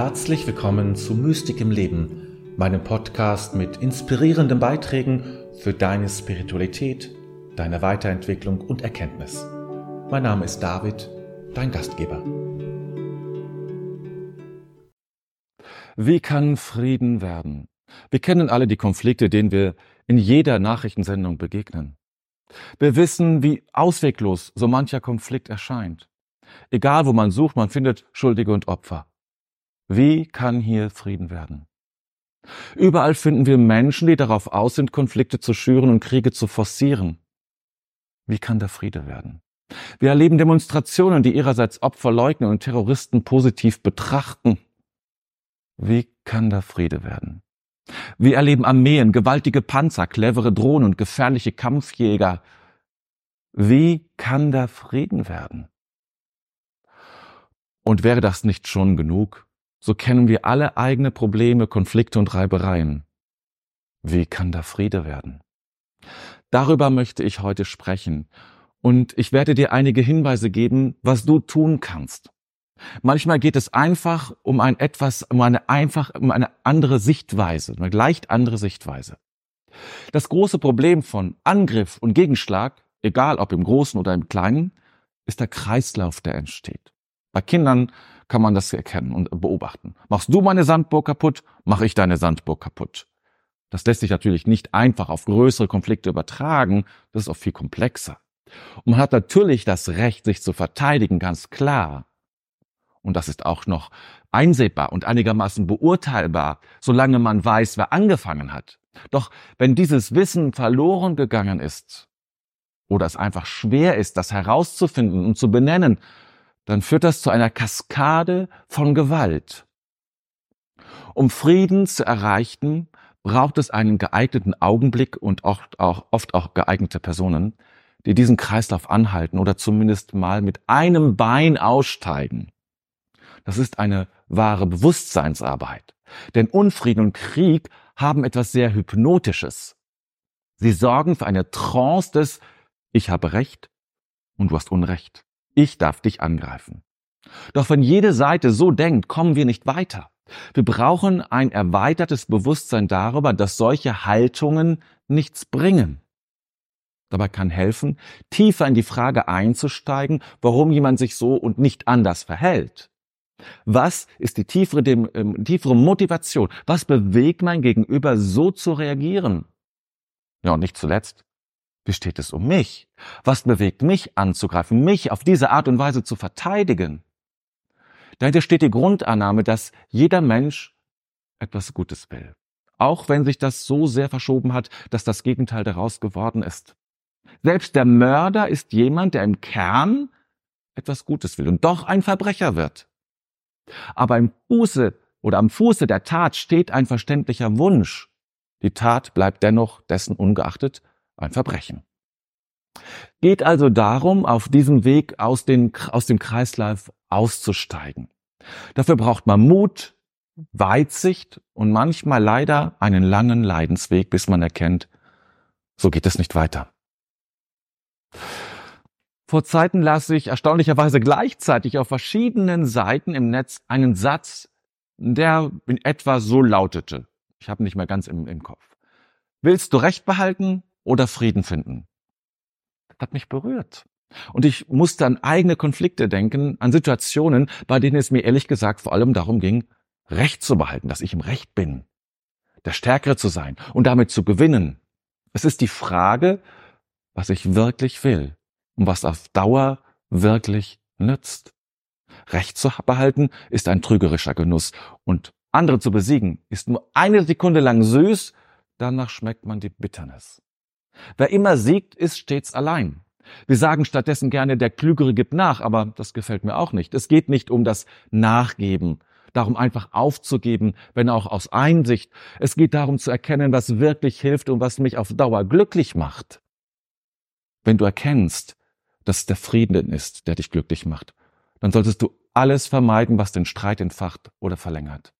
Herzlich willkommen zu Mystik im Leben, meinem Podcast mit inspirierenden Beiträgen für deine Spiritualität, deine Weiterentwicklung und Erkenntnis. Mein Name ist David, dein Gastgeber. Wie kann Frieden werden? Wir kennen alle die Konflikte, denen wir in jeder Nachrichtensendung begegnen. Wir wissen, wie ausweglos so mancher Konflikt erscheint. Egal wo man sucht, man findet Schuldige und Opfer. Wie kann hier Frieden werden? Überall finden wir Menschen, die darauf aus sind, Konflikte zu schüren und Kriege zu forcieren. Wie kann der Friede werden? Wir erleben Demonstrationen, die ihrerseits Opfer leugnen und Terroristen positiv betrachten. Wie kann der Friede werden? Wir erleben Armeen, gewaltige Panzer, clevere Drohnen und gefährliche Kampfjäger. Wie kann der Frieden werden? Und wäre das nicht schon genug? So kennen wir alle eigene Probleme, Konflikte und Reibereien. Wie kann da Friede werden? Darüber möchte ich heute sprechen und ich werde dir einige Hinweise geben, was du tun kannst. Manchmal geht es einfach um ein etwas, um eine einfach, um eine andere Sichtweise, eine leicht andere Sichtweise. Das große Problem von Angriff und Gegenschlag, egal ob im Großen oder im Kleinen, ist der Kreislauf, der entsteht. Bei Kindern kann man das erkennen und beobachten. Machst du meine Sandburg kaputt, mache ich deine Sandburg kaputt. Das lässt sich natürlich nicht einfach auf größere Konflikte übertragen, das ist auch viel komplexer. Und man hat natürlich das Recht, sich zu verteidigen, ganz klar. Und das ist auch noch einsehbar und einigermaßen beurteilbar, solange man weiß, wer angefangen hat. Doch wenn dieses Wissen verloren gegangen ist, oder es einfach schwer ist, das herauszufinden und zu benennen, dann führt das zu einer Kaskade von Gewalt. Um Frieden zu erreichen, braucht es einen geeigneten Augenblick und oft auch, oft auch geeignete Personen, die diesen Kreislauf anhalten oder zumindest mal mit einem Bein aussteigen. Das ist eine wahre Bewusstseinsarbeit. Denn Unfrieden und Krieg haben etwas sehr Hypnotisches. Sie sorgen für eine Trance des Ich habe Recht und du hast Unrecht. Ich darf dich angreifen. Doch wenn jede Seite so denkt, kommen wir nicht weiter. Wir brauchen ein erweitertes Bewusstsein darüber, dass solche Haltungen nichts bringen. Dabei kann helfen, tiefer in die Frage einzusteigen, warum jemand sich so und nicht anders verhält. Was ist die tiefere, die, ähm, tiefere Motivation? Was bewegt mein Gegenüber so zu reagieren? Ja, und nicht zuletzt, wie steht es um mich? Was bewegt mich anzugreifen, mich auf diese Art und Weise zu verteidigen? Dahinter steht die Grundannahme, dass jeder Mensch etwas Gutes will. Auch wenn sich das so sehr verschoben hat, dass das Gegenteil daraus geworden ist. Selbst der Mörder ist jemand, der im Kern etwas Gutes will und doch ein Verbrecher wird. Aber im Fuße oder am Fuße der Tat steht ein verständlicher Wunsch. Die Tat bleibt dennoch dessen ungeachtet ein Verbrechen. Geht also darum, auf diesem Weg aus, den, aus dem Kreislauf auszusteigen. Dafür braucht man Mut, Weitsicht und manchmal leider einen langen Leidensweg, bis man erkennt, so geht es nicht weiter. Vor Zeiten las ich erstaunlicherweise gleichzeitig auf verschiedenen Seiten im Netz einen Satz, der in etwa so lautete. Ich habe nicht mehr ganz im, im Kopf. Willst du Recht behalten, oder Frieden finden. Das hat mich berührt. Und ich musste an eigene Konflikte denken, an Situationen, bei denen es mir ehrlich gesagt vor allem darum ging, Recht zu behalten, dass ich im Recht bin, der Stärkere zu sein und damit zu gewinnen. Es ist die Frage, was ich wirklich will und was auf Dauer wirklich nützt. Recht zu behalten ist ein trügerischer Genuss und andere zu besiegen ist nur eine Sekunde lang süß, danach schmeckt man die Bitternis. Wer immer siegt, ist stets allein. Wir sagen stattdessen gerne, der Klügere gibt nach, aber das gefällt mir auch nicht. Es geht nicht um das Nachgeben, darum einfach aufzugeben, wenn auch aus Einsicht. Es geht darum zu erkennen, was wirklich hilft und was mich auf Dauer glücklich macht. Wenn du erkennst, dass es der Frieden ist, der dich glücklich macht, dann solltest du alles vermeiden, was den Streit entfacht oder verlängert.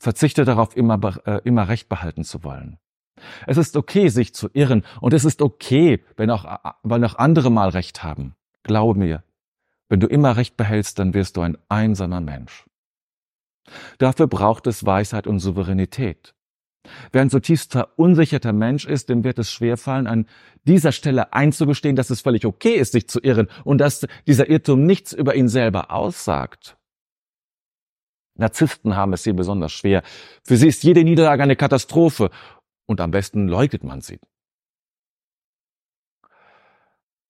Verzichte darauf, immer, äh, immer Recht behalten zu wollen. Es ist okay, sich zu irren und es ist okay, wenn auch, weil auch andere mal Recht haben. Glaube mir, wenn du immer Recht behältst, dann wirst du ein einsamer Mensch. Dafür braucht es Weisheit und Souveränität. Wer ein zutiefst verunsicherter Mensch ist, dem wird es schwerfallen, an dieser Stelle einzugestehen, dass es völlig okay ist, sich zu irren und dass dieser Irrtum nichts über ihn selber aussagt. Narzissten haben es hier besonders schwer. Für sie ist jede Niederlage eine Katastrophe und am besten leugnet man sie.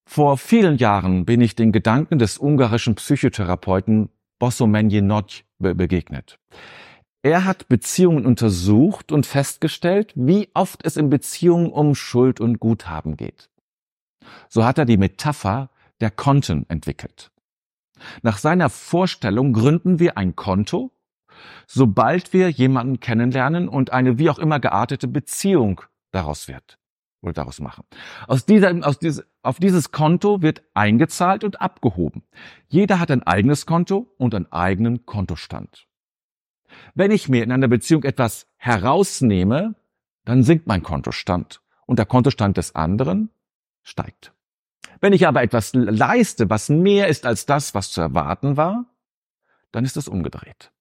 Vor vielen Jahren bin ich den Gedanken des ungarischen Psychotherapeuten Bossomenje Notch begegnet. Er hat Beziehungen untersucht und festgestellt, wie oft es in Beziehungen um Schuld und Guthaben geht. So hat er die Metapher der Konten entwickelt. Nach seiner Vorstellung gründen wir ein Konto, sobald wir jemanden kennenlernen und eine wie auch immer geartete Beziehung daraus wird oder daraus machen. Aus dieser, aus dieses, auf dieses Konto wird eingezahlt und abgehoben. Jeder hat ein eigenes Konto und einen eigenen Kontostand. Wenn ich mir in einer Beziehung etwas herausnehme, dann sinkt mein Kontostand und der Kontostand des anderen steigt. Wenn ich aber etwas leiste, was mehr ist als das, was zu erwarten war, dann ist es umgedreht.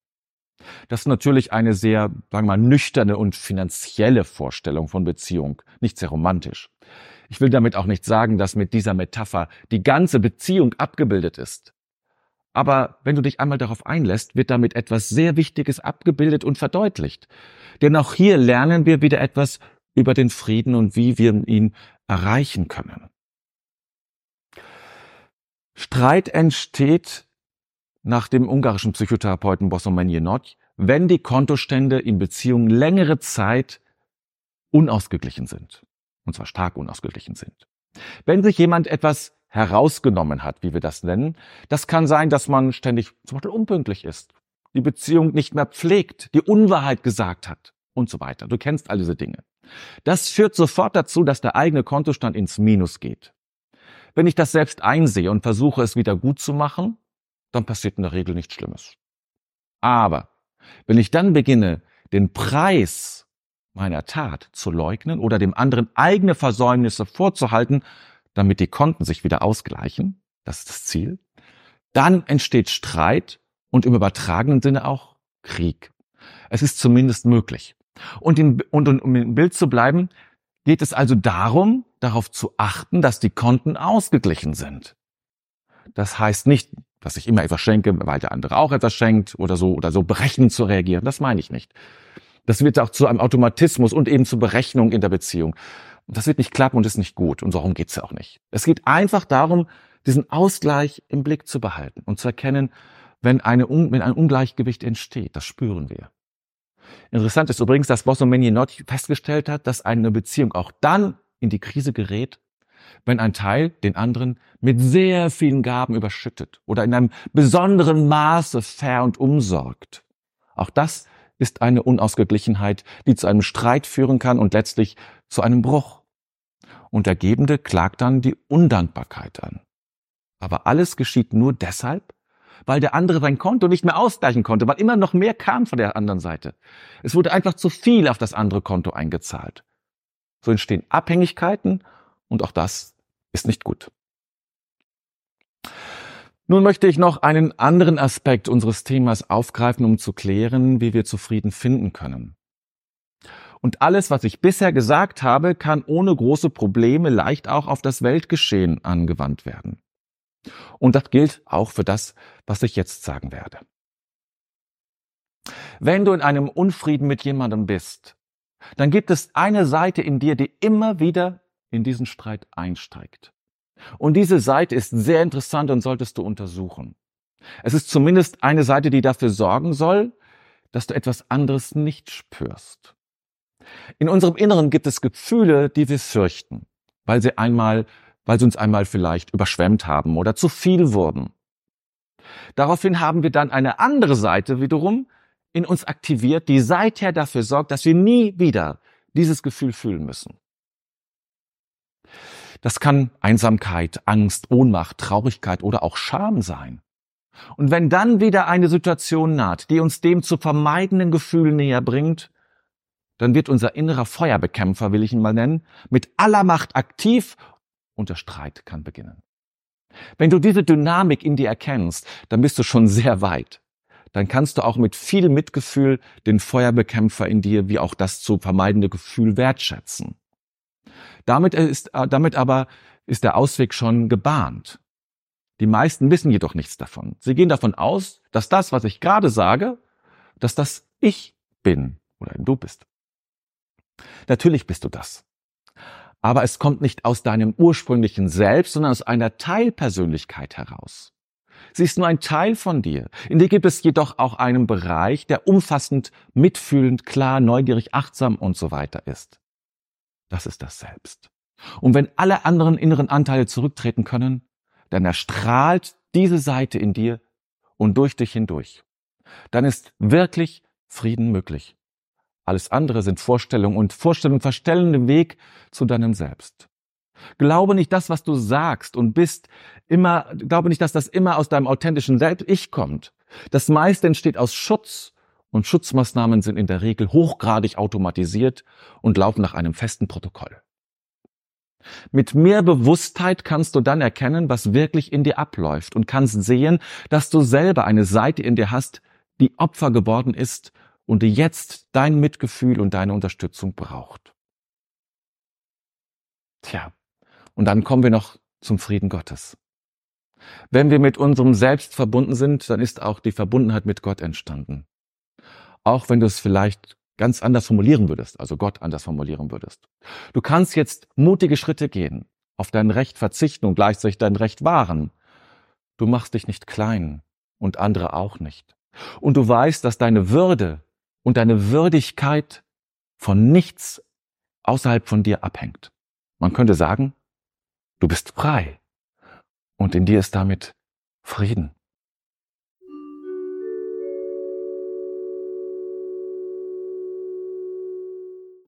Das ist natürlich eine sehr, sagen wir mal, nüchterne und finanzielle Vorstellung von Beziehung, nicht sehr romantisch. Ich will damit auch nicht sagen, dass mit dieser Metapher die ganze Beziehung abgebildet ist. Aber wenn du dich einmal darauf einlässt, wird damit etwas sehr Wichtiges abgebildet und verdeutlicht. Denn auch hier lernen wir wieder etwas über den Frieden und wie wir ihn erreichen können. Streit entsteht nach dem ungarischen Psychotherapeuten Bosomen Jenot, wenn die Kontostände in Beziehungen längere Zeit unausgeglichen sind. Und zwar stark unausgeglichen sind. Wenn sich jemand etwas herausgenommen hat, wie wir das nennen. Das kann sein, dass man ständig zum Beispiel unpünktlich ist, die Beziehung nicht mehr pflegt, die Unwahrheit gesagt hat und so weiter. Du kennst all diese Dinge. Das führt sofort dazu, dass der eigene Kontostand ins Minus geht. Wenn ich das selbst einsehe und versuche, es wieder gut zu machen, dann passiert in der Regel nichts Schlimmes. Aber wenn ich dann beginne, den Preis meiner Tat zu leugnen oder dem anderen eigene Versäumnisse vorzuhalten, damit die Konten sich wieder ausgleichen. Das ist das Ziel. Dann entsteht Streit und im übertragenen Sinne auch Krieg. Es ist zumindest möglich. Und, in, und um im Bild zu bleiben, geht es also darum, darauf zu achten, dass die Konten ausgeglichen sind. Das heißt nicht, dass ich immer etwas schenke, weil der andere auch etwas schenkt oder so oder so berechnend zu reagieren. Das meine ich nicht. Das wird auch zu einem Automatismus und eben zur Berechnung in der Beziehung. Und das wird nicht klappen und ist nicht gut. Und darum geht's ja auch nicht. Es geht einfach darum, diesen Ausgleich im Blick zu behalten und zu erkennen, wenn, eine, wenn ein Ungleichgewicht entsteht. Das spüren wir. Interessant ist übrigens, dass Bosso Not festgestellt hat, dass eine Beziehung auch dann in die Krise gerät, wenn ein Teil den anderen mit sehr vielen Gaben überschüttet oder in einem besonderen Maße fair und umsorgt. Auch das ist eine Unausgeglichenheit, die zu einem Streit führen kann und letztlich zu einem Bruch. Und der Gebende klagt dann die Undankbarkeit an. Aber alles geschieht nur deshalb, weil der andere sein Konto nicht mehr ausgleichen konnte, weil immer noch mehr kam von der anderen Seite. Es wurde einfach zu viel auf das andere Konto eingezahlt. So entstehen Abhängigkeiten und auch das ist nicht gut. Nun möchte ich noch einen anderen Aspekt unseres Themas aufgreifen, um zu klären, wie wir zufrieden finden können. Und alles, was ich bisher gesagt habe, kann ohne große Probleme leicht auch auf das Weltgeschehen angewandt werden. Und das gilt auch für das, was ich jetzt sagen werde. Wenn du in einem Unfrieden mit jemandem bist, dann gibt es eine Seite in dir, die immer wieder in diesen Streit einsteigt. Und diese Seite ist sehr interessant und solltest du untersuchen. Es ist zumindest eine Seite, die dafür sorgen soll, dass du etwas anderes nicht spürst. In unserem Inneren gibt es Gefühle, die wir fürchten, weil sie einmal, weil sie uns einmal vielleicht überschwemmt haben oder zu viel wurden. Daraufhin haben wir dann eine andere Seite wiederum in uns aktiviert, die seither dafür sorgt, dass wir nie wieder dieses Gefühl fühlen müssen. Das kann Einsamkeit, Angst, Ohnmacht, Traurigkeit oder auch Scham sein. Und wenn dann wieder eine Situation naht, die uns dem zu vermeidenden Gefühl näher bringt, dann wird unser innerer Feuerbekämpfer, will ich ihn mal nennen, mit aller Macht aktiv und der Streit kann beginnen. Wenn du diese Dynamik in dir erkennst, dann bist du schon sehr weit. dann kannst du auch mit viel Mitgefühl den Feuerbekämpfer in dir wie auch das zu vermeidende Gefühl wertschätzen. Damit ist, äh, damit aber ist der Ausweg schon gebahnt. Die meisten wissen jedoch nichts davon. Sie gehen davon aus, dass das, was ich gerade sage, dass das ich bin oder du bist. Natürlich bist du das. Aber es kommt nicht aus deinem ursprünglichen Selbst, sondern aus einer Teilpersönlichkeit heraus. Sie ist nur ein Teil von dir. In dir gibt es jedoch auch einen Bereich, der umfassend, mitfühlend, klar, neugierig, achtsam und so weiter ist. Das ist das Selbst. Und wenn alle anderen inneren Anteile zurücktreten können, dann erstrahlt diese Seite in dir und durch dich hindurch. Dann ist wirklich Frieden möglich. Alles andere sind Vorstellungen und Vorstellungen verstellen den Weg zu deinem Selbst. Glaube nicht das, was du sagst und bist, immer, glaube nicht, dass das immer aus deinem authentischen Selbst-Ich kommt. Das meiste entsteht aus Schutz und Schutzmaßnahmen sind in der Regel hochgradig automatisiert und laufen nach einem festen Protokoll. Mit mehr Bewusstheit kannst du dann erkennen, was wirklich in dir abläuft und kannst sehen, dass du selber eine Seite in dir hast, die Opfer geworden ist und die jetzt dein Mitgefühl und deine Unterstützung braucht. Tja, und dann kommen wir noch zum Frieden Gottes. Wenn wir mit unserem Selbst verbunden sind, dann ist auch die Verbundenheit mit Gott entstanden. Auch wenn du es vielleicht ganz anders formulieren würdest, also Gott anders formulieren würdest. Du kannst jetzt mutige Schritte gehen, auf dein Recht verzichten und gleichzeitig dein Recht wahren. Du machst dich nicht klein und andere auch nicht. Und du weißt, dass deine Würde und deine Würdigkeit von nichts außerhalb von dir abhängt. Man könnte sagen, du bist frei und in dir ist damit Frieden.